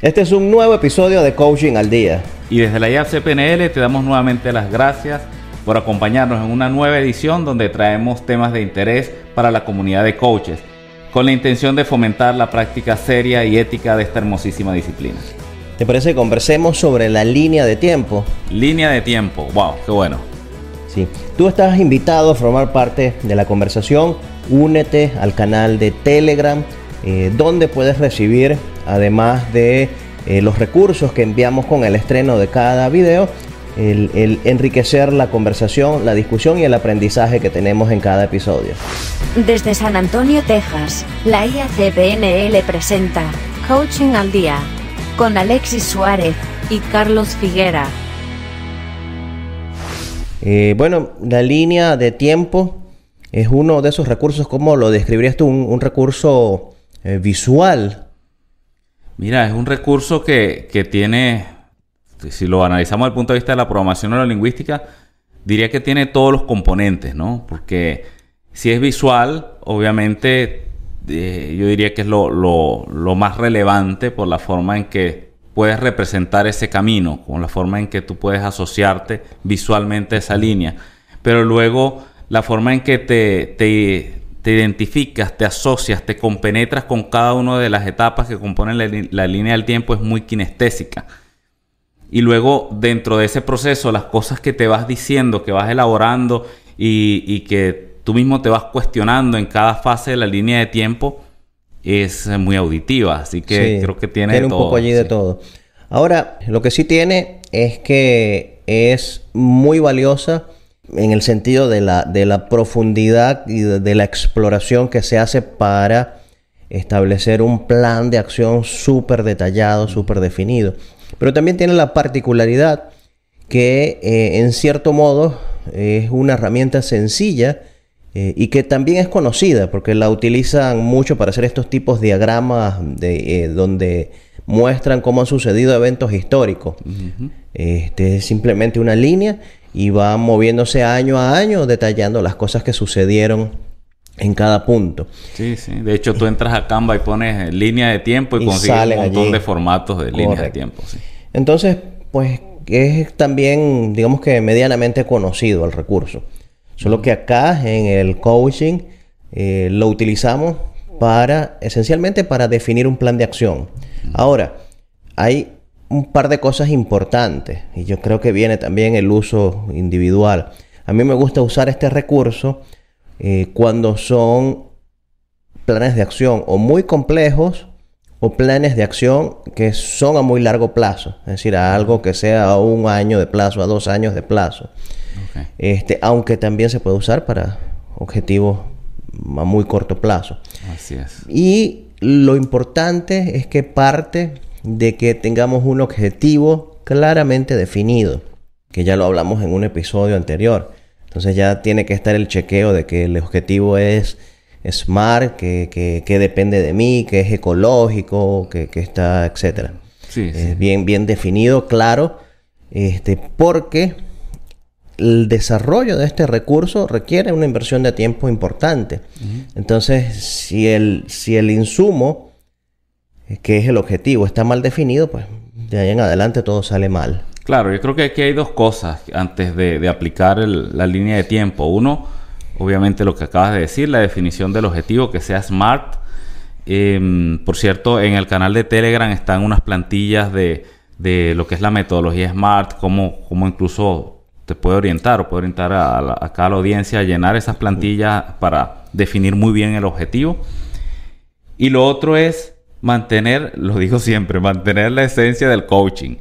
Este es un nuevo episodio de Coaching al Día. Y desde la IAF CPNL te damos nuevamente las gracias por acompañarnos en una nueva edición donde traemos temas de interés para la comunidad de coaches, con la intención de fomentar la práctica seria y ética de esta hermosísima disciplina. ¿Te parece que conversemos sobre la línea de tiempo? Línea de tiempo, wow, qué bueno. Sí, tú estás invitado a formar parte de la conversación. Únete al canal de Telegram, eh, donde puedes recibir además de eh, los recursos que enviamos con el estreno de cada video, el, enriquecer la conversación, la discusión y el aprendizaje que tenemos en cada episodio. Desde San Antonio, Texas, la IACPNL presenta Coaching al Día con Alexis Suárez y Carlos Figuera. Eh, bueno, la línea de tiempo es uno de esos recursos, ¿cómo lo describirías tú? Un, recurso eh, visual Mira, es un recurso que, tiene, si lo analizamos desde el punto de vista de la programación neurolingüística, diría que tiene todos los componentes, ¿no? Porque si es visual, obviamente eh, yo diría que es lo, más relevante por la forma en que puedes representar ese camino, con la forma en que tú puedes asociarte visualmente a esa línea. Pero luego la forma en que te, te, te identificas, te asocias, te compenetras con cada una de las etapas que componen la, línea del tiempo es muy kinestésica. Y luego dentro de ese proceso, las cosas que te vas diciendo, que vas elaborando y, que tú mismo te vas cuestionando en cada fase de la línea de tiempo, es muy auditiva. Así que creo que tiene, tiene un poco allí de todo. Ahora, lo que sí tiene es que es muy valiosa en el sentido de la, de la profundidad y de, la exploración que se hace para establecer un plan de acción súper detallado, súper definido. Pero también tiene la particularidad que eh, en cierto modo es una herramienta sencilla eh, y que también es conocida porque la utilizan mucho para hacer estos tipos de diagramas de, eh, donde muestran cómo han sucedido eventos históricos. Este es simplemente una línea y va moviéndose año a año detallando las cosas que sucedieron en cada punto. Sí, sí. De hecho, tú entras a Canva y pones línea de tiempo y, consigues un montón de formatos de línea de tiempo. Entonces, pues es también, digamos que medianamente conocido el recurso. Solo que acá en el coaching eh, lo utilizamos para, esencialmente para definir un plan de acción. Ahora, hay un par de cosas importantes y yo creo que viene también el uso individual. A mí me gusta usar este recurso eh, cuando son planes de acción o muy complejos o planes de acción que son a muy largo plazo, es decir, a algo que sea a un año de plazo, a dos años de plazo. Este, aunque también se puede usar para objetivos a muy corto plazo. Así es. Y lo importante es que parte de que tengamos un objetivo claramente definido, que ya lo hablamos en un episodio anterior. Entonces ya tiene que estar el chequeo de que el objetivo es smart, que, depende de mí, que es ecológico, que, está, etc. Sí, Bien, bien definido, claro, este, porque el desarrollo de este recurso requiere una inversión de tiempo importante. Entonces, si el, si el insumo que es el objetivo, está mal definido, pues de ahí en adelante todo sale mal. Claro, yo creo que aquí hay dos cosas antes de, aplicar la línea de tiempo. Uno, obviamente lo que acabas de decir, la definición del objetivo, que sea SMART. Em, por cierto, en el canal de Telegram están unas plantillas de, lo que es la metodología SMART, cómo, cómo incluso te puede orientar o puede orientar a, a, a cada audiencia a llenar esas plantillas para definir muy bien el objetivo. Y lo otro es mantener, lo digo siempre, mantener la esencia del coaching.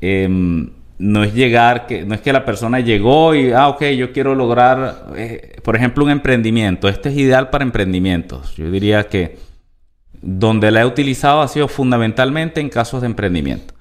Em, no es llegar, que, no es que la persona llegó y, ah, ok, yo quiero lograr, eh, por ejemplo, un emprendimiento. Este es ideal para emprendimientos. Yo diría que donde la he utilizado ha sido fundamentalmente en casos de emprendimiento.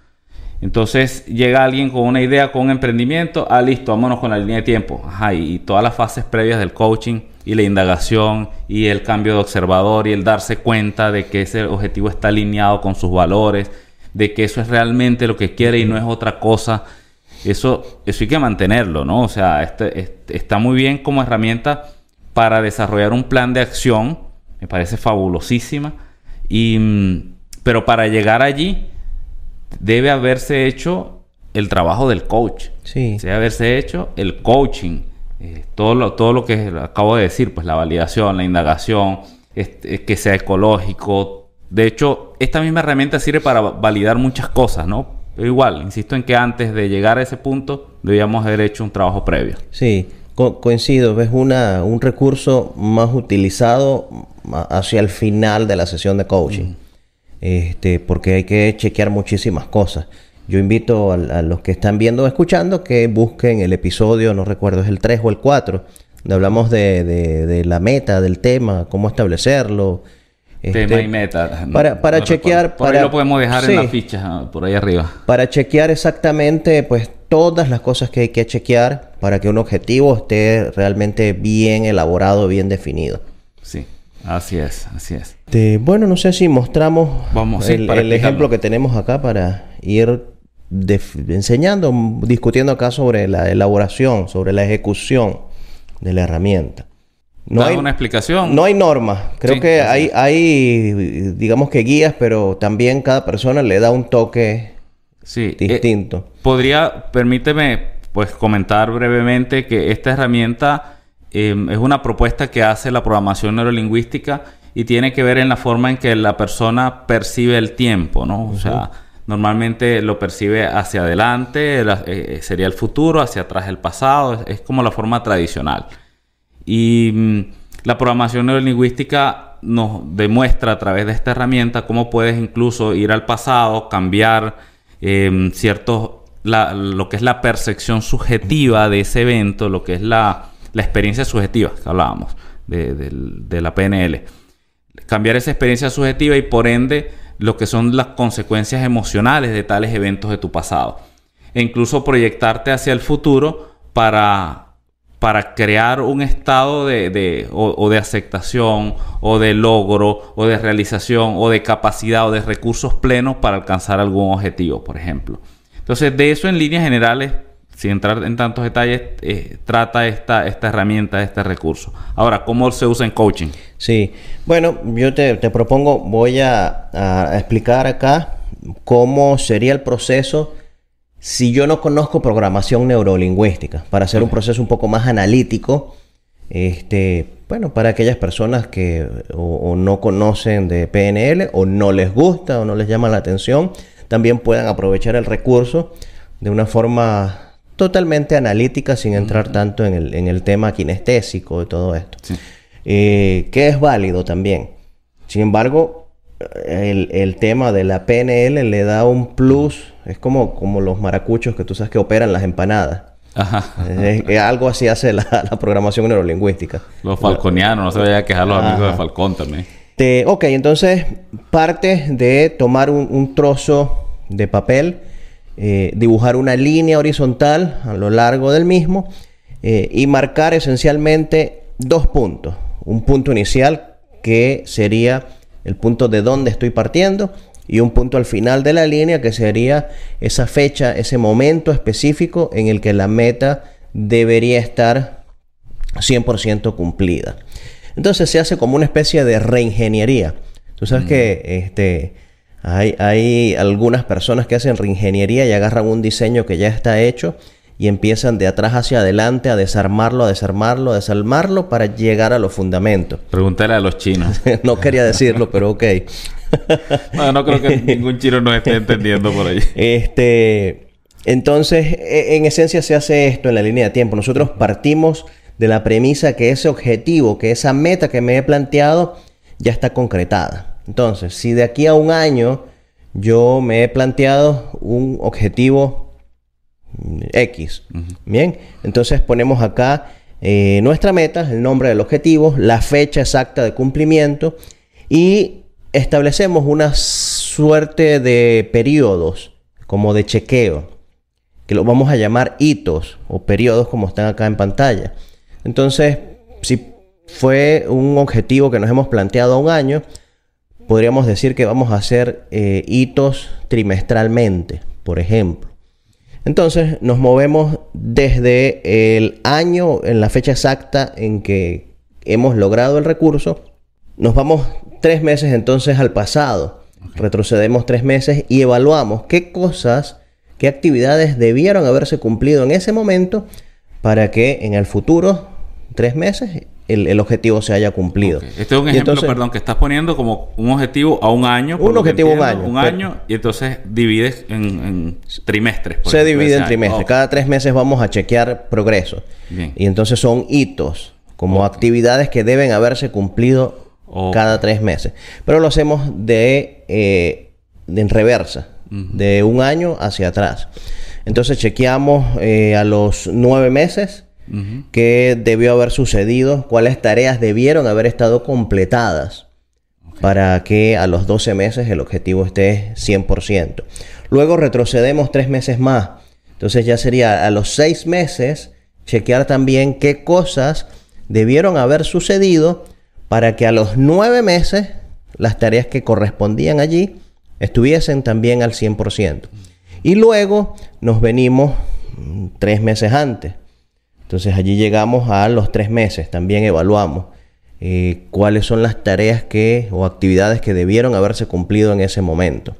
Entonces llega alguien con una idea, con un emprendimiento, ah, listo, vámonos con la línea de tiempo. Ajá, y todas las fases previas del coaching y la indagación y el cambio de observador y el darse cuenta de que ese objetivo está alineado con sus valores, de que eso es realmente lo que quiere y no es otra cosa. Eso, eso hay que mantenerlo, ¿no? O sea, este, este, está muy bien como herramienta para desarrollar un plan de acción, me parece fabulosísima, y, mm, pero para llegar allí debe haberse hecho el trabajo del coach. Sí. Debe haberse hecho el coaching. Eh, todo, lo, todo lo que acabo de decir, pues la validación, la indagación, este, que sea ecológico. De hecho, esta misma herramienta sirve para va- validar muchas cosas, ¿no? Pero igual, insisto en que antes de llegar a ese punto, debíamos haber hecho un trabajo previo. Sí, co- coincido. Es una, un recurso más utilizado hacia el final de la sesión de coaching. Este, porque hay que chequear muchísimas cosas. Yo invito a, a los que están viendo o escuchando que busquen el episodio, no recuerdo, es el 3 o el 4, donde hablamos de, de- de la meta, del tema, cómo establecerlo. Tema este, y meta. para- para chequear. Por para- ahí lo podemos dejar en la ficha, por ahí arriba. para chequear exactamente pues todas las cosas que hay que chequear para que un objetivo esté realmente bien elaborado, bien definido. Sí, así es, así es. Este, bueno, no sé si mostramos Vamos, el, ejemplo que tenemos acá para ir enseñando, discutiendo acá sobre la elaboración, sobre la ejecución de la herramienta. No hay, una explicación. no hay normas. Creo Sí, que hay, hay, digamos que guías, pero también cada persona le da un toque Sí, eh, distinto. podría, permíteme, pues comentar brevemente que esta herramienta eh, es una propuesta que hace la programación neurolingüística y tiene que ver en la forma en que la persona percibe el tiempo, ¿no? O sea, normalmente lo percibe hacia adelante, la- eh, sería el futuro, hacia atrás el pasado, es, como la forma tradicional. Y mm, la programación neurolingüística nos demuestra a través de esta herramienta cómo puedes incluso ir al pasado, cambiar eh, ciertos, lo que es la percepción subjetiva de ese evento, lo que es la, la experiencia subjetiva que hablábamos de la PNL. Cambiar esa experiencia subjetiva y por ende lo que son las consecuencias emocionales de tales eventos de tu pasado. E incluso proyectarte hacia el futuro para, para crear un estado de, de- o, de aceptación o de logro o de realización o de capacidad o de recursos plenos para alcanzar algún objetivo, por ejemplo. Entonces, de eso en líneas generales, sin entrar en tantos detalles, eh, trata esta, esta herramienta, este recurso. Ahora, ¿cómo se usa en coaching? Sí, bueno, yo te, te propongo, voy a, a explicar acá cómo sería el proceso si yo no conozco programación neurolingüística, para hacer un proceso un poco más analítico, este, bueno, para aquellas personas que o, o no conocen de PNL o no les gusta o no les llama la atención, también puedan aprovechar el recurso de una forma totalmente analítica sin entrar tanto en el, en el tema kinestésico y todo esto Sí. eh, que es válido también. Sin embargo, el, el tema de la PNL le da un plus, es como, como los maracuchos que tú sabes que operan las empanadas. Ajá. Es- es algo así hace la, la programación neurolingüística. Los falconianos, no se vaya a quejar los amigos de Falcón también. Te- ok, entonces parte de tomar un, un trozo de papel, eh, dibujar una línea horizontal a lo largo del mismo eh, y marcar esencialmente dos puntos. Un punto inicial que sería el punto de donde estoy partiendo y un punto al final de la línea que sería esa fecha, ese momento específico en el que la meta debería estar 100% cumplida. Entonces se hace como una especie de reingeniería. Tú sabes que este, hay, hay algunas personas que hacen reingeniería y agarran un diseño que ya está hecho y empiezan de atrás hacia adelante a desarmarlo, a desarmarlo, a desarmarlo para llegar a los fundamentos. Pregúntale a los chinos. no quería decirlo, pero ok. Bueno, no creo que ningún chino nos esté entendiendo por ahí. Este, entonces, e- en esencia se hace esto en la línea de tiempo. Nosotros partimos de la premisa que ese objetivo, que esa meta que me he planteado, ya está concretada. Entonces, si de aquí a un año yo me he planteado un objetivo mm, X, bien, entonces ponemos acá eh, nuestra meta, el nombre del objetivo, la fecha exacta de cumplimiento y establecemos una suerte de periodos como de chequeo, que los vamos a llamar hitos o periodos como están acá en pantalla. Entonces, si fue un objetivo que nos hemos planteado a un año, podríamos decir que vamos a hacer eh, hitos trimestralmente, por ejemplo. Entonces nos movemos desde el año, en la fecha exacta en que hemos logrado el recurso, nos vamos tres meses entonces al pasado. retrocedemos tres meses y evaluamos qué cosas, qué actividades debieron haberse cumplido en ese momento para que en el futuro, tres meses, el, objetivo se haya cumplido. Este es un ejemplo, perdón, que estás poniendo como un objetivo a un año. Un objetivo a un año. Un año y entonces divides en, trimestres. se divide en trimestres. Cada tres meses vamos a chequear progreso. Y entonces son hitos, como actividades que deben haberse cumplido cada tres meses. Pero lo hacemos de, eh, en reversa, de un año hacia atrás. Entonces chequeamos eh, a los nueve meses qué debió haber sucedido, cuáles tareas debieron haber estado completadas para que a los 12 meses el objetivo esté 100%. Luego retrocedemos tres meses más. Entonces ya sería a los seis meses chequear también qué cosas debieron haber sucedido para que a los nueve meses las tareas que correspondían allí estuviesen también al 100%. Y luego nos venimos mm, tres meses antes. Entonces allí llegamos a los tres meses, también evaluamos eh, cuáles son las tareas que o actividades que debieron haberse cumplido en ese momento.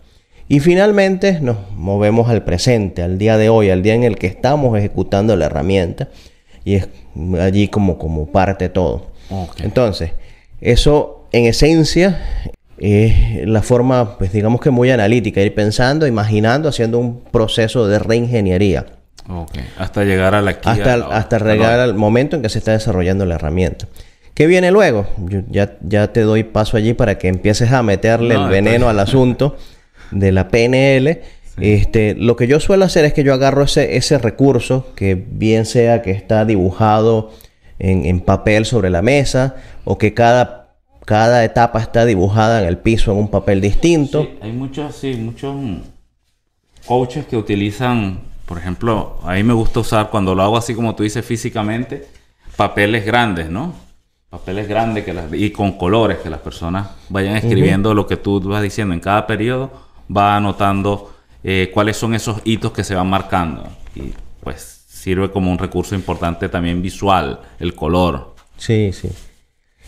Y finalmente nos movemos al presente, al día de hoy, al día en el que estamos ejecutando la herramienta. Y es allí como, como parte todo. Entonces, eso en esencia es la forma, pues digamos que muy analítica, ir pensando, imaginando, haciendo un proceso de reingeniería. Hasta llegar a la Hasta, hasta llegar al momento en que se está desarrollando la herramienta. ¿Qué viene luego? ya, ya te doy paso allí para que empieces a meterle el veneno al asunto de la PNL. Este, lo que yo suelo hacer es que yo agarro ese, ese recurso, que bien sea que está dibujado en, en papel sobre la mesa, o que cada, cada etapa está dibujada en el piso en un papel distinto. Sí, hay muchos, sí, muchos coaches que utilizan, por ejemplo, a mí me gusta usar cuando lo hago así como tú dices físicamente, papeles grandes, ¿no? Papeles grandes que y con colores, que las personas vayan escribiendo lo que tú vas diciendo en cada periodo, va anotando eh, cuáles son esos hitos que se van marcando. Y pues sirve como un recurso importante también visual, el color. Sí, sí.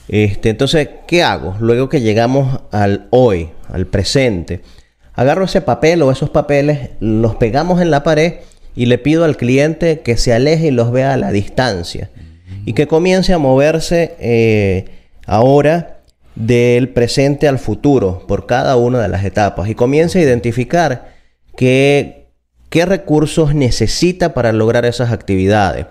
Este, entonces, ¿qué hago? Luego que llegamos al hoy, al presente, agarro ese papel o esos papeles, los pegamos en la pared y le pido al cliente que se aleje y los vea a la distancia. Y que comience a moverse eh, ahora del presente al futuro por cada una de las etapas. Y comience a identificar qué, recursos necesita para lograr esas actividades,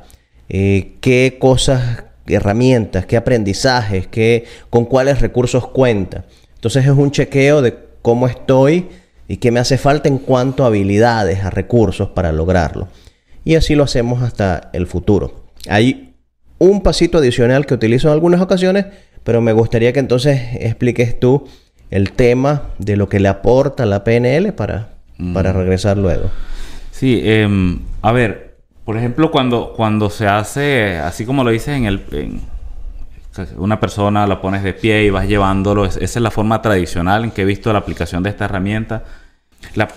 eh, qué cosas herramientas, qué aprendizajes, qué, con cuáles recursos cuenta. Entonces es un chequeo de cómo estoy y qué me hace falta en cuanto a habilidades, a recursos para lograrlo. Y así lo hacemos hasta el futuro. Hay un pasito adicional que utilizo en algunas ocasiones, pero me gustaría que entonces expliques tú el tema de lo que le aporta la PNL para, para mm. regresar luego. Sí, em, a ver, por ejemplo, cuando, cuando se hace, así como lo dices en el... una persona la pones de pie y vas llevándolo. esa es la forma tradicional en que he visto la aplicación de esta herramienta.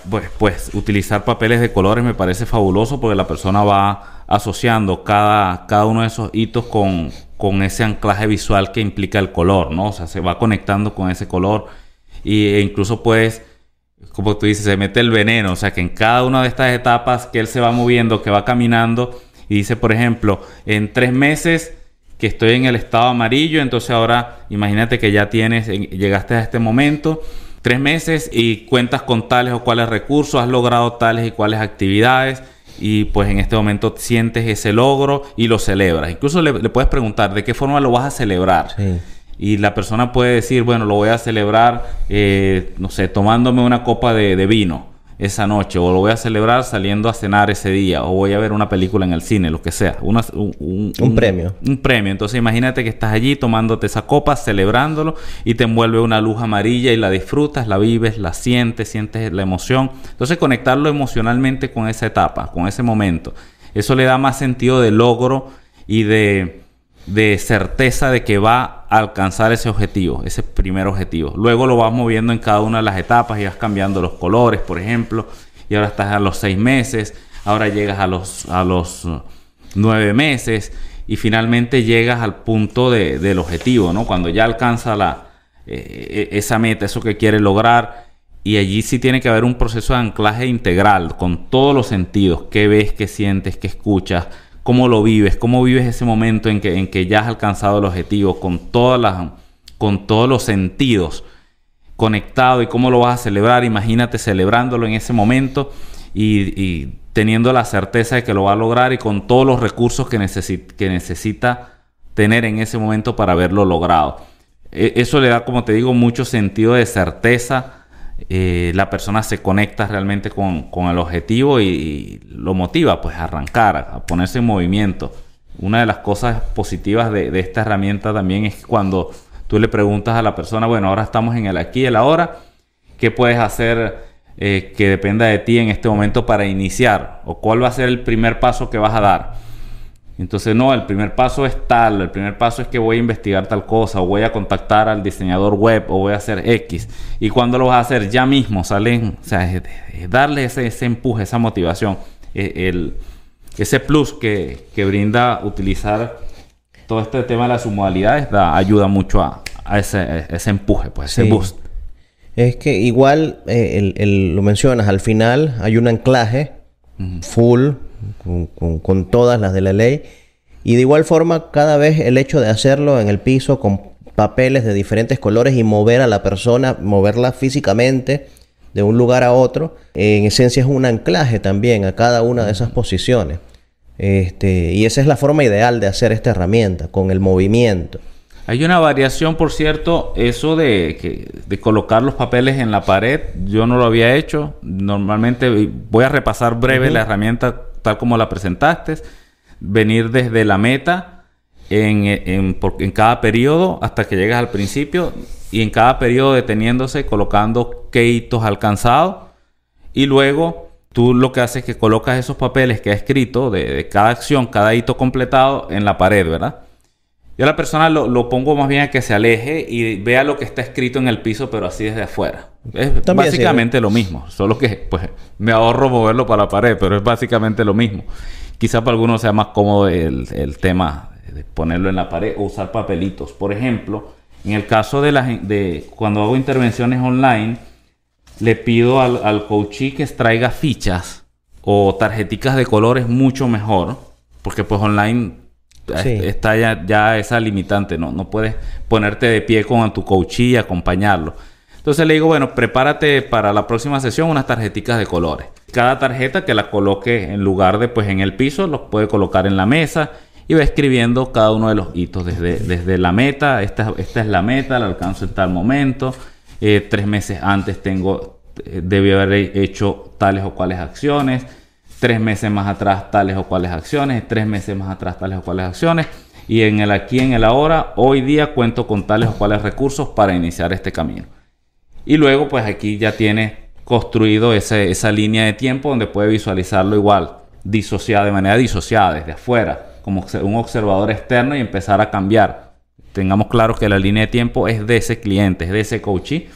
pues, pues utilizar papeles de colores me parece fabuloso porque la persona va asociando cada, cada uno de esos hitos con, con ese anclaje visual que implica el color, ¿no? O sea, se va conectando con ese color e incluso puedes como tú dices, se mete el veneno. O sea, que en cada una de estas etapas que él se va moviendo, que va caminando, y dice, por ejemplo, en tres meses que estoy en el estado amarillo, entonces ahora imagínate que ya tienes, llegaste a este momento, tres meses y cuentas con tales o cuales recursos, has logrado tales y cuales actividades y pues en este momento sientes ese logro y lo celebras. Incluso le, puedes preguntar de qué forma lo vas a celebrar. Sí y la persona puede decir, bueno, lo voy a celebrar, eh, no sé, tomándome una copa de, vino esa noche, o lo voy a celebrar saliendo a cenar ese día, o voy a ver una película en el cine, lo que sea. un, un, premio. Un premio. Entonces imagínate que estás allí tomándote esa copa, celebrándolo, y te envuelve una luz amarilla y la disfrutas, la vives, la sientes, sientes la emoción. Entonces conectarlo emocionalmente con esa etapa, con ese momento. Eso le da más sentido de logro y de de certeza de que va a alcanzar ese objetivo, ese primer objetivo. Luego lo vas moviendo en cada una de las etapas y vas cambiando los colores, por ejemplo, y ahora estás a los seis meses, ahora llegas a los, a los uh, nueve meses y finalmente llegas al punto del objetivo, ¿no? Cuando ya alcanza la, eh, esa meta, eso que quiere lograr, y allí sí tiene que haber un proceso de anclaje integral con todos los sentidos, qué ves, qué sientes, qué escuchas, cómo lo vives, cómo vives ese momento en que, en que ya has alcanzado el objetivo, con, todas las, con todos los sentidos conectado y cómo lo vas a celebrar. Imagínate celebrándolo en ese momento y, teniendo la certeza de que lo va a lograr y con todos los recursos que, que necesita tener en ese momento para haberlo logrado. E, eso le da, como te digo, mucho sentido de certeza eh, la persona se conecta realmente con, el objetivo y, lo motiva pues a arrancar, a ponerse en movimiento. Una de las cosas positivas de, esta herramienta también es cuando tú le preguntas a la persona, bueno, ahora estamos en el aquí y el ahora, ¿qué puedes hacer eh, que dependa de ti en este momento para iniciar? ¿O cuál va a ser el primer paso que vas a dar? Entonces, no, el primer paso es tal, el primer paso es que voy a investigar tal cosa, o voy a contactar al diseñador web, o voy a hacer X. Y cuando lo vas a hacer ya mismo, salen, o sea, darle ese, empuje, esa motivación, e, el, ese plus que, brinda utilizar todo este tema de las submodalidades, da, ayuda mucho a, ese, empuje, pues, ese boost. Es que igual, eh, lo mencionas, al final hay un anclaje full con, todas las de la ley. Y de igual forma, cada vez el hecho de hacerlo en el piso con papeles de diferentes colores y mover a la persona, moverla físicamente de un lugar a otro, en esencia es un anclaje también a cada una de esas posiciones. Este, y esa es la forma ideal de hacer esta herramienta, con el movimiento. Hay una variación, por cierto, eso de, de colocar los papeles en la pared, yo no lo había hecho. Normalmente voy a repasar breve la herramienta tal como la presentaste, venir desde la meta en, en, cada periodo hasta que llegas al principio y en cada periodo deteniéndose, colocando qué hitos alcanzados y luego tú lo que haces es que colocas esos papeles que ha escrito de, de cada acción, cada hito completado en la pared, ¿verdad? Yo a la persona lo, pongo más bien a que se aleje y vea lo que está escrito en el piso, pero así desde afuera. Es básicamente lo mismo, solo que pues me ahorro moverlo para la pared, pero es básicamente lo mismo. Quizá para algunos sea más cómodo el, tema de ponerlo en la pared o usar papelitos. Por ejemplo, en el caso de, la, de cuando hago intervenciones online, le pido al, al coachee que extraiga fichas o tarjeticas de colores mucho mejor, porque pues online está ya, ya, esa limitante, ¿no? No puedes ponerte de pie con tu coach y acompañarlo. Entonces le digo, bueno, prepárate para la próxima sesión unas tarjeticas de colores. Cada tarjeta que la coloque en lugar de pues en el piso, los puede colocar en la mesa y va escribiendo cada uno de los hitos desde, desde la meta. Esta, esta es la meta, la alcanzo en tal momento. Eh, tres meses antes tengo, eh, debí haber hecho tales o cuales acciones tres meses más atrás tales o cuales acciones, tres meses más atrás tales o cuales acciones, y en el aquí, en el ahora, hoy día cuento con tales o cuales recursos para iniciar este camino. Y luego, pues aquí ya tiene construido esa línea de tiempo donde puede visualizarlo igual, disociada, de manera disociada, desde afuera, como un observador externo y empezar a cambiar. Tengamos claro que la línea de tiempo es de ese cliente, es de ese coachee,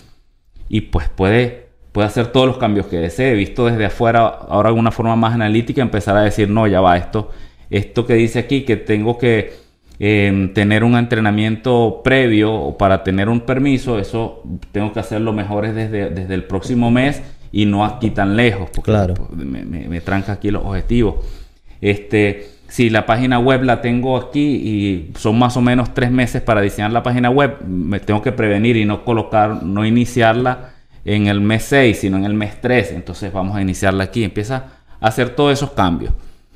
y pues puede puede hacer todos los cambios que desee. Visto desde afuera, ahora de una forma más analítica, empezar a decir, no, ya va, esto, esto que dice aquí, que tengo que em, tener un entrenamiento previo para tener un permiso, eso tengo que hacerlo mejor desde, desde el próximo mes y no aquí tan lejos, porque claro. me, me, tranca aquí los objetivos. Este, si la página web la tengo aquí y son más o menos tres meses para diseñar la página web, me tengo que prevenir y no colocar, no iniciarla en el mes 6, sino en el mes 3. Entonces vamos a iniciarla aquí. Empieza a hacer todos esos cambios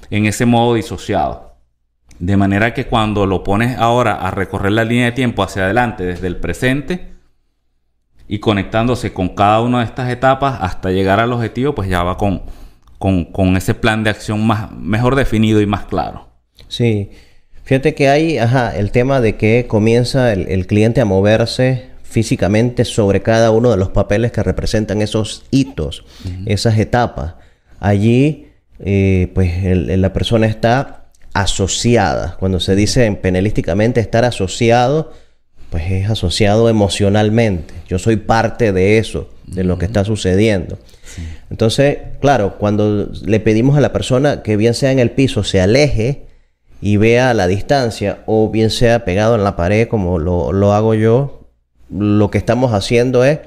en ese modo disociado. De manera que cuando lo pones ahora a recorrer la línea de tiempo hacia adelante desde el presente y conectándose con cada una de estas etapas hasta llegar al objetivo, pues ya va con, con, ese plan de acción más, mejor definido y más claro. Sí. Fíjate que hay el tema de que comienza el cliente a moverse físicamente sobre cada uno de los papeles que representan esos hitos, esas etapas. Allí, eh, pues la persona está asociada. Cuando se dice penalísticamente estar asociado, pues es asociado emocionalmente. Yo soy parte de eso, de lo que está sucediendo. Entonces, claro, cuando le pedimos a la persona que bien sea en el piso, se aleje y vea a la distancia, o bien sea pegado en la pared, como lo, lo hago yo, lo que estamos haciendo es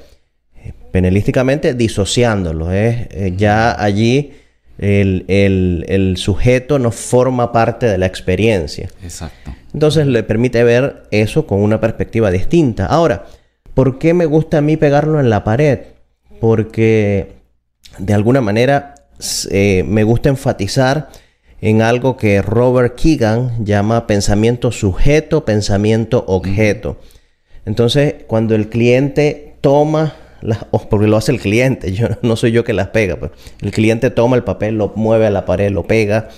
penalísticamente disociándolo. Es eh, ya allí el, el- el sujeto no forma parte de la experiencia. Exacto. Entonces le permite ver eso con una perspectiva distinta. Ahora, ¿por qué me gusta a mí pegarlo en la pared? Porque de alguna manera eh, me gusta enfatizar en algo que Robert Keegan llama pensamiento sujeto, pensamiento objeto. Entonces, cuando el cliente toma las, o porque lo hace el cliente, yo no soy yo que las pega, pues. el cliente toma el papel, lo mueve a la pared, lo pega,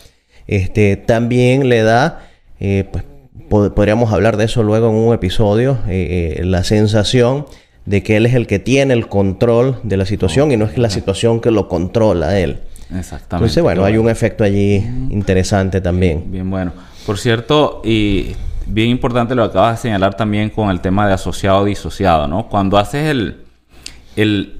este, también le da, eh, pues, pod- podríamos hablar de eso luego en un episodio, eh, eh, la sensación de que él es el que tiene el control de la situación y no es que la situación que lo controla a él. Exactamente. Entonces, bueno, hay un efecto allí interesante también. Bien, bueno. Por cierto, y bien importante lo que acabas de señalar también con el tema de asociado disociado, ¿no? Cuando haces el, el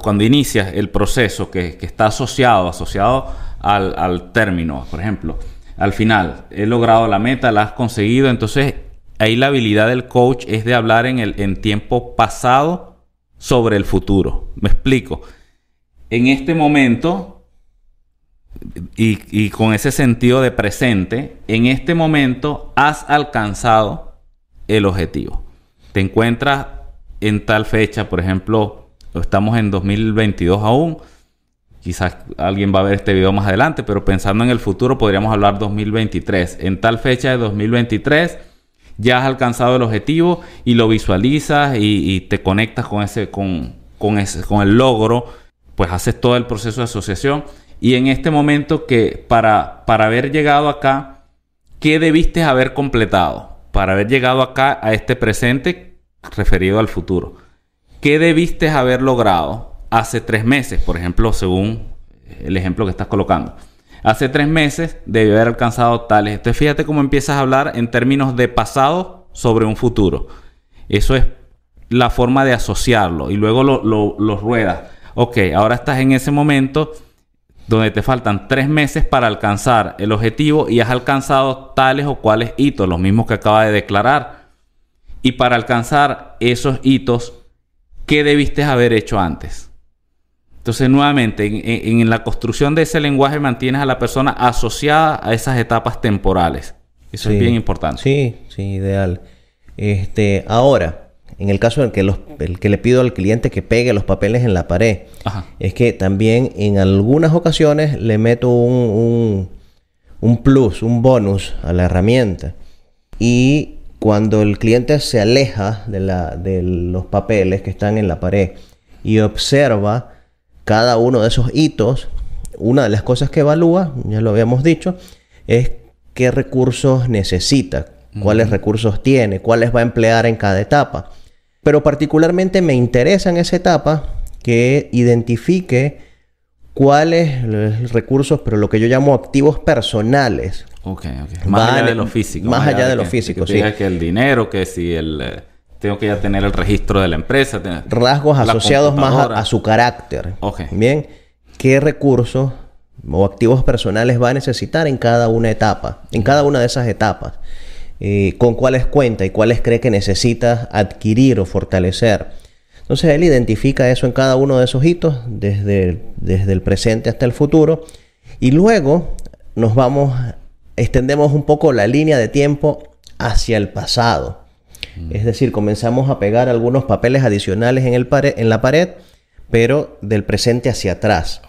cuando inicias el proceso que, que está asociado, asociado al, al término, por ejemplo, al final, he logrado la meta, la has conseguido, entonces ahí la habilidad del coach es de hablar en el en tiempo pasado sobre el futuro. Me explico. En este momento, y, con ese sentido de presente, en este momento has alcanzado el objetivo. Te encuentras en tal fecha, por ejemplo, estamos en 2022 aún. Quizás alguien va a ver este video más adelante, pero pensando en el futuro podríamos hablar 2023. En tal fecha de 2023 ya has alcanzado el objetivo y lo visualizas y, y te conectas con ese, con, con ese, con el logro, pues haces todo el proceso de asociación. Y en este momento que para, para haber llegado acá, ¿qué debiste haber completado? Para haber llegado acá a este presente referido al futuro. ¿Qué debiste haber logrado hace tres meses? Por ejemplo, según el ejemplo que estás colocando. Hace tres meses debió haber alcanzado tales. Entonces fíjate cómo empiezas a hablar en términos de pasado sobre un futuro. Eso es la forma de asociarlo y luego lo, lo, lo ruedas. Ok, ahora estás en ese momento donde te faltan tres meses para alcanzar el objetivo y has alcanzado tales o cuales hitos, los mismos que acaba de declarar. Y para alcanzar esos hitos, ¿qué debiste haber hecho antes? Entonces, nuevamente, en, la construcción de ese lenguaje mantienes a la persona asociada a esas etapas temporales. Eso Sí. es bien importante. Sí, sí, ideal. Este, ahora, en el caso en que los, el que le pido al cliente que pegue los papeles en la pared, Ajá. es que también en algunas ocasiones le meto un, un, un plus, un bonus a la herramienta. Y cuando el cliente se aleja de, la, de los papeles que están en la pared y observa cada uno de esos hitos, una de las cosas que evalúa, ya lo habíamos dicho, es qué recursos necesita, cuáles recursos tiene, cuáles va a emplear en cada etapa. Pero particularmente me interesa en esa etapa que identifique cuáles los recursos, pero lo que yo llamo activos personales. Ok, ok. Más allá de lo físico. más allá de lo que- físico, que sí. que el dinero, que si el... eh, tengo que ya tener el registro de la empresa. rasgos la asociados más a, a su carácter. Ok. Bien, ¿qué recursos o activos personales va a necesitar en cada una etapa, en cada una de esas etapas? Eh, ¿Con cuáles cuenta y cuáles cree que necesita adquirir o fortalecer? Entonces él identifica eso en cada uno de esos hitos, desde, desde el presente hasta el futuro, y luego nos vamos, extendemos un poco la línea de tiempo hacia el pasado. Es decir, comenzamos a pegar algunos papeles adicionales en, el pare- en la pared, pero del presente hacia atrás.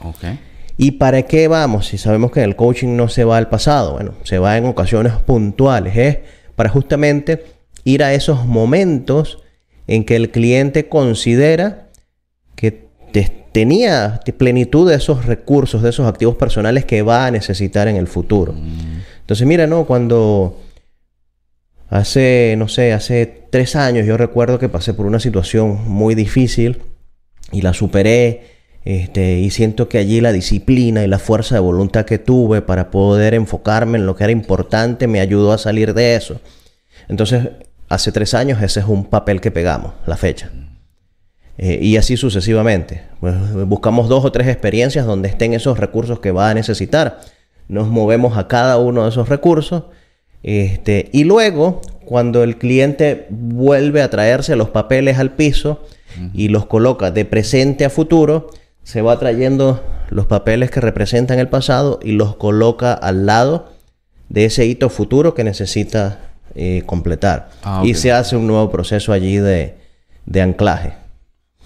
¿Y para qué vamos? Si sabemos que en el coaching no se va al pasado, bueno, se va en ocasiones puntuales, es para justamente ir a esos momentos en que el cliente considera que te- tenía plenitud de esos recursos, de esos activos personales que va a necesitar en el futuro. Entonces, mira, ¿no? Cuando hace, no sé, hace tres años yo recuerdo que pasé por una situación muy difícil y la superé. Este, y siento que allí la disciplina y la fuerza de voluntad que tuve para poder enfocarme en lo que era importante me ayudó a salir de eso. Entonces, hace tres años ese es un papel que pegamos, la fecha. Eh, y así sucesivamente. Pues, buscamos dos o tres experiencias donde estén esos recursos que va a necesitar. Nos movemos a cada uno de esos recursos Este, y luego, cuando el cliente vuelve a traerse los papeles al piso y los coloca de presente a futuro, se va trayendo los papeles que representan el pasado y los coloca al lado de ese hito futuro que necesita eh, completar. Ah, Y se hace un nuevo proceso allí de, de anclaje.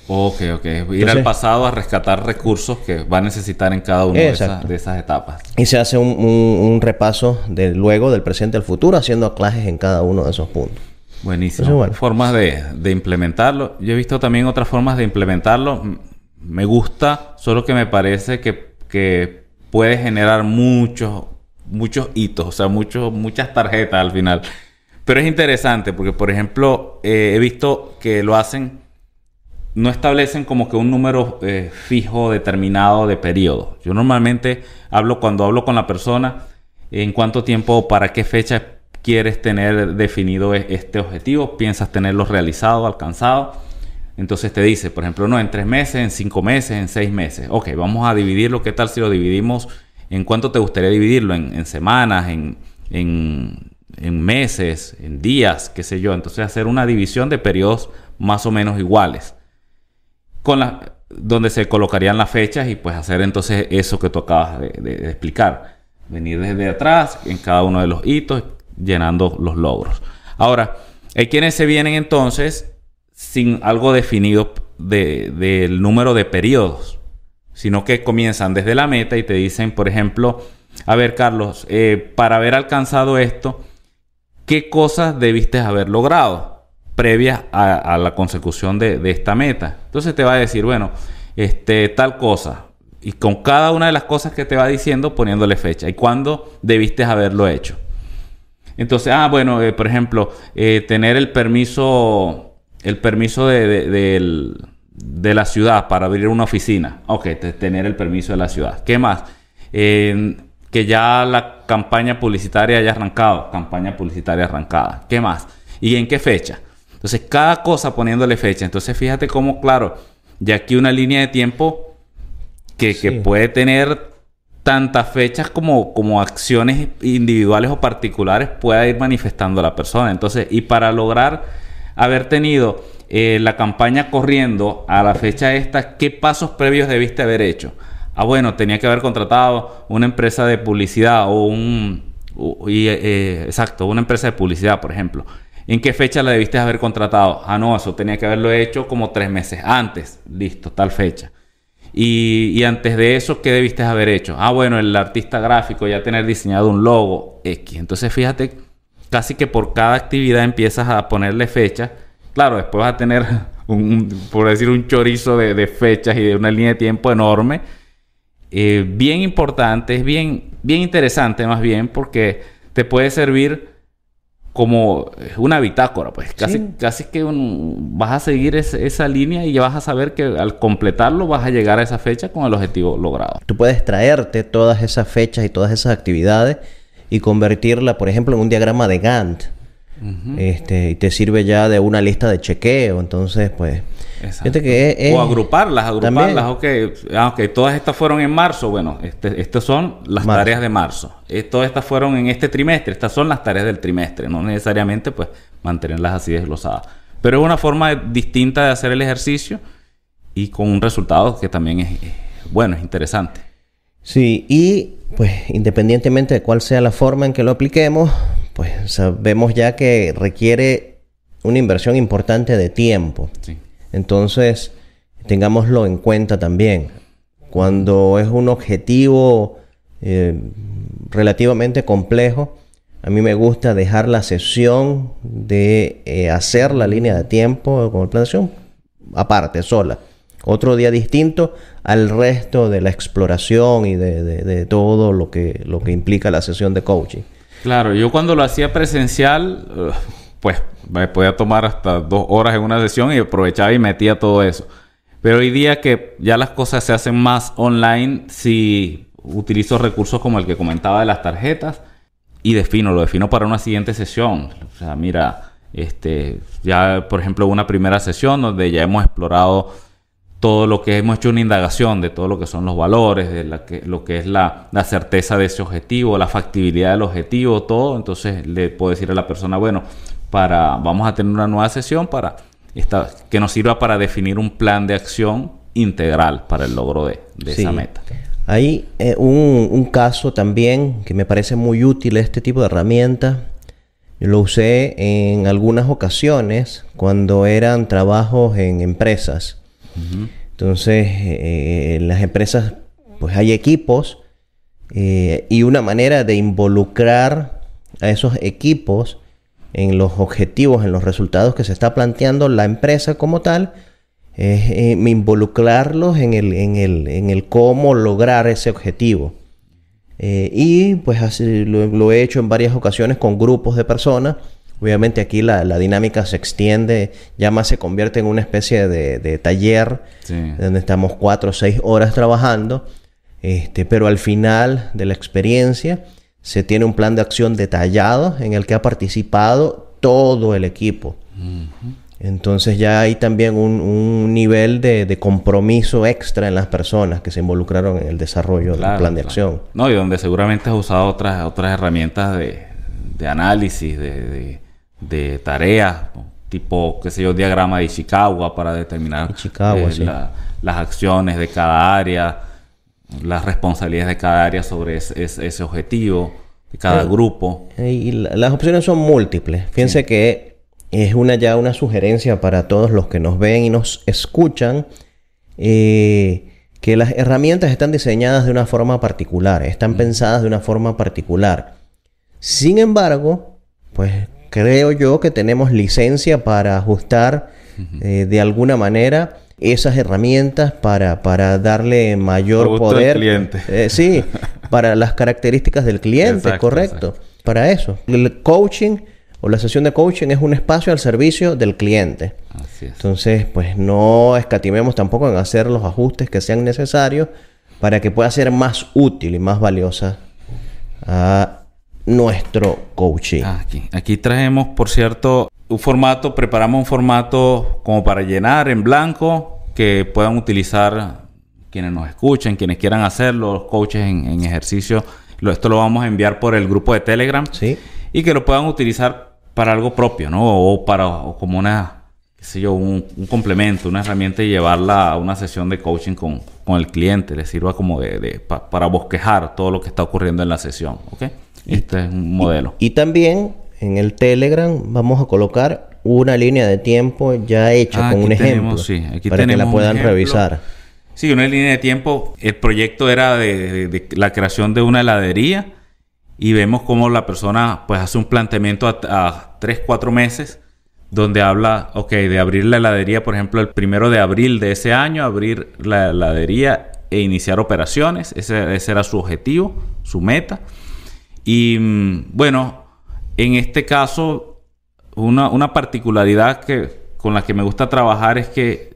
Ok, ok. Ir Entonces- al pasado a rescatar recursos que va a necesitar en cada una de esas, de esas etapas. Y se hace un, un- un repaso de luego del presente al futuro, haciendo anclajes en cada uno de esos puntos. Buenísimo. Bueno. Formas de, de implementarlo. Yo he visto también otras formas de implementarlo. Me gusta, solo que me parece que, que puede generar muchos, muchos hitos, o sea, muchos, muchas tarjetas al final. Pero es interesante porque, por ejemplo, eh, he visto que lo hacen, no establecen como que un número eh, fijo determinado de periodo. Yo normalmente hablo cuando hablo con la persona en cuánto tiempo o para qué fecha quieres tener definido e- este objetivo, piensas tenerlo realizado, alcanzado. Entonces te dice, por ejemplo, no, en tres meses, en cinco meses, en seis meses. Ok, vamos a dividirlo. ¿Qué tal si lo dividimos? ¿En cuánto te gustaría dividirlo? ¿En, semanas? ¿En, en, meses? ¿En días? ¿Qué sé yo? Entonces hacer una división de periodos más o menos iguales con la, donde se colocarían las fechas y pues hacer entonces eso que tú acabas de- de explicar. Venir desde atrás en cada uno de los hitos, llenando los logros. Ahora, hay quienes se vienen entonces sin algo definido de- del número de periodos, sino que comienzan desde la meta y te dicen, por ejemplo, a ver Carlos, eh, para haber alcanzado esto, ¿qué cosas debiste haber logrado previas a, la consecución de, de esta meta? Entonces te va a decir, bueno, este, tal cosa. Y con cada una de las cosas que te va diciendo, poniéndole fecha. ¿Y cuándo debiste haberlo hecho? Entonces, ah, bueno, eh, por ejemplo, eh, tener el permiso, el permiso de, de- de la ciudad para abrir una oficina. Ok, te- tener el permiso de la ciudad. ¿Qué más? Eh, que ya la campaña publicitaria haya arrancado. Campaña publicitaria arrancada. ¿Qué más? ¿Y en qué fecha? Entonces, cada cosa poniéndole fecha. Entonces, fíjate cómo, claro, ya aquí una línea de tiempo que, que puede tener tantas fechas como, como acciones individuales o particulares pueda ir manifestando la persona. Entonces, y para lograr haber tenido eh, la campaña corriendo a la fecha esta, ¿qué pasos previos debiste haber hecho? Ah, bueno, tenía que haber contratado una empresa de publicidad o un... y, eh, exacto, una empresa de publicidad, por ejemplo. ¿En qué fecha la debiste haber contratado? Ah, no, eso tenía que haberlo hecho como tres meses antes. Listo, tal fecha. Y, y antes de eso, ¿qué debiste haber hecho? Ah, bueno, el artista gráfico ya tener diseñado un logo X. Entonces, fíjate, casi que por cada actividad empiezas a ponerle fecha. Claro, después vas a tener, un, por decir, un chorizo de, de fechas y de una línea de tiempo enorme. Eh, bien importante, es bien, bien interesante más bien, porque te puede servir como una bitácora, pues casi, Sí. casi que un- vas a seguir esa línea y ya vas a saber que al completarlo vas a llegar a esa fecha con el objetivo logrado. Tú puedes traerte todas esas fechas y todas esas actividades y convertirla, por ejemplo, en un diagrama de Gantt. este, y te sirve ya de una lista de chequeo. Entonces, pues, Exacto. fíjate que es, es- o agruparlas, agruparlas. También. Ok, ah, ok, todas estas fueron en marzo. Bueno, este, estas son las Marzo. tareas de marzo. Eh, todas estas fueron en este trimestre. Estas son las tareas del trimestre. No necesariamente, pues, mantenerlas así desglosadas. Pero es una forma distinta de hacer el ejercicio y con un resultado que también es, es bueno, es interesante. Sí, y pues independientemente de cuál sea la forma en que lo apliquemos, pues sabemos ya que requiere una inversión importante de tiempo. Sí. Entonces, tengámoslo en cuenta también. Cuando es un objetivo eh, relativamente complejo, a mí me gusta dejar la sesión de eh, hacer la línea de tiempo con el plan de acción aparte, sola. Otro día distinto al resto de la exploración y de, todo lo que, lo que implica la sesión de coaching. Claro, yo cuando lo hacía presencial, eh, pues me podía tomar hasta dos horas en una sesión y aprovechaba y metía todo eso. Pero hoy día que ya las cosas se hacen más online, si utilizo recursos como el que comentaba de las tarjetas y defino, lo defino para una siguiente sesión. O sea, mira, este, ya por ejemplo una primera sesión donde ya hemos explorado todo lo que hemos hecho una indagación de todo lo que son los valores, de la que, lo que es la, la, certeza de ese objetivo, la factibilidad del objetivo, todo. Entonces le puedo decir a la persona, bueno, para, vamos a tener una nueva sesión para esta, que nos sirva para definir un plan de acción integral para el logro de, esa meta. Hay eh, un, un, caso también que me parece muy útil este tipo de herramienta. Yo lo usé en algunas ocasiones cuando eran trabajos en empresas entonces, eh, en las empresas, pues hay equipos eh, y una manera de involucrar a esos equipos en los objetivos, en los resultados que se está planteando la empresa como tal, es eh, involucrarlos en el, en, el, en el, cómo lograr ese objetivo. y pues así lo, he hecho en varias ocasiones con grupos de personas Obviamente aquí la, dinámica se extiende, ya más se convierte en una especie de, taller donde estamos cuatro o seis horas trabajando, este, pero al final de la experiencia se tiene un plan de acción detallado en el que ha participado todo el equipo. Entonces ya hay también un, nivel de, compromiso extra en las personas que se involucraron en el desarrollo del plan de acción. No, y donde seguramente has usado otras, otras herramientas de, análisis, de de tareas, tipo, qué sé yo, diagrama de Chicago para determinar eh, las acciones de cada área, las responsabilidades de cada área sobre ese, objetivo, de cada grupo. Y las opciones son múltiples. Fíjense que es una ya una sugerencia para todos los que nos ven y nos escuchan. Eh, que las herramientas están diseñadas de una forma particular, están pensadas de una forma particular. Sin embargo, pues creo yo que tenemos licencia para ajustar eh, de alguna manera esas herramientas para, para darle mayor poder. cliente. Eh, sí, para las características del cliente, correcto. Para eso. El coaching o la sesión de coaching es un espacio al servicio del cliente. Así es. Entonces, pues no escatimemos tampoco en hacer los ajustes que sean necesarios para que pueda ser más útil y más valiosa a nuestro coaching. Ah, aquí, aquí traemos, por cierto, un formato, preparamos un formato como para llenar en blanco que puedan utilizar quienes nos escuchen, quienes quieran hacerlo, los coaches en, ejercicio. esto lo vamos a enviar por el grupo de Telegram. Sí. Y que lo puedan utilizar para algo propio, ¿no? O para como una, qué sé yo, un, complemento, una herramienta y llevarla a una sesión de coaching con, el cliente. Le sirva como de, para bosquejar todo lo que está ocurriendo en la sesión, ¿ok? Este es un modelo. Y, también en el Telegram vamos a colocar una línea de tiempo ya hecha ah, con un ejemplo para que la puedan revisar. Sí, una línea de tiempo. El proyecto era de, la creación de una heladería y vemos cómo la persona pues hace un planteamiento a, tres, cuatro meses donde habla, ok, de abrir la heladería, por ejemplo, el primero de abril de ese año, abrir la heladería e iniciar operaciones. Ese, ese era su objetivo, su meta. Y mm, bueno, en este caso, una, particularidad que, con la que me gusta trabajar es que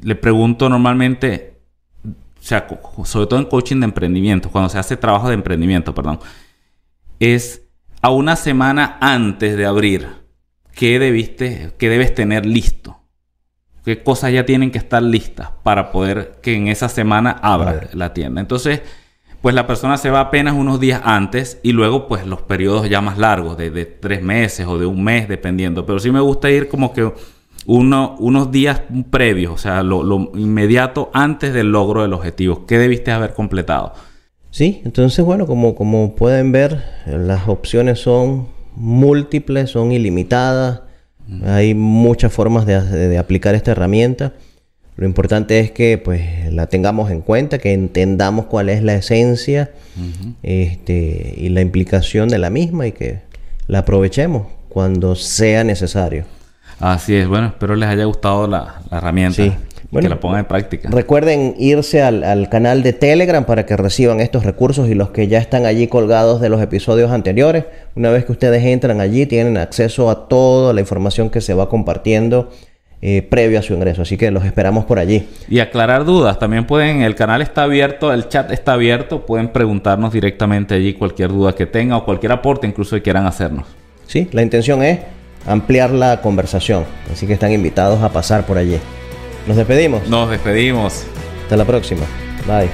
le pregunto normalmente, o sea, sobre todo en coaching de emprendimiento, cuando se hace trabajo de emprendimiento, perdón, es a una semana antes de abrir, ¿qué, debiste, qué debes tener listo? ¿Qué cosas ya tienen que estar listas para poder que en esa semana abra la tienda? Entonces, pues la persona se va apenas unos días antes y luego pues los periodos ya más largos, de, tres meses o de un mes, dependiendo. Pero sí me gusta ir como que uno, unos días previos, o sea, lo, inmediato antes del logro del objetivo. ¿Qué debiste haber completado? Sí, entonces bueno, como, como pueden ver, las opciones son múltiples, son ilimitadas. Hay muchas formas de aplicar esta herramienta. Lo importante es que pues la tengamos en cuenta, que entendamos cuál es la esencia este, y la implicación de la misma y que la aprovechemos cuando sea necesario. Así es, bueno, espero les haya gustado la, herramienta. Sí. que la pongan en práctica. Recuerden irse al, al, canal de Telegram para que reciban estos recursos y los que ya están allí colgados de los episodios anteriores. Una vez que ustedes entran allí, tienen acceso a toda la información que se va compartiendo eh, previo a su ingreso. Así que los esperamos por allí. Y aclarar dudas. También pueden, el canal está abierto, el chat está abierto. Pueden preguntarnos directamente allí cualquier duda que tengan o cualquier aporte incluso que quieran hacernos. Sí, la intención es ampliar la conversación. Así que están invitados a pasar por allí. Nos despedimos. Nos despedimos. Hasta la próxima. Bye.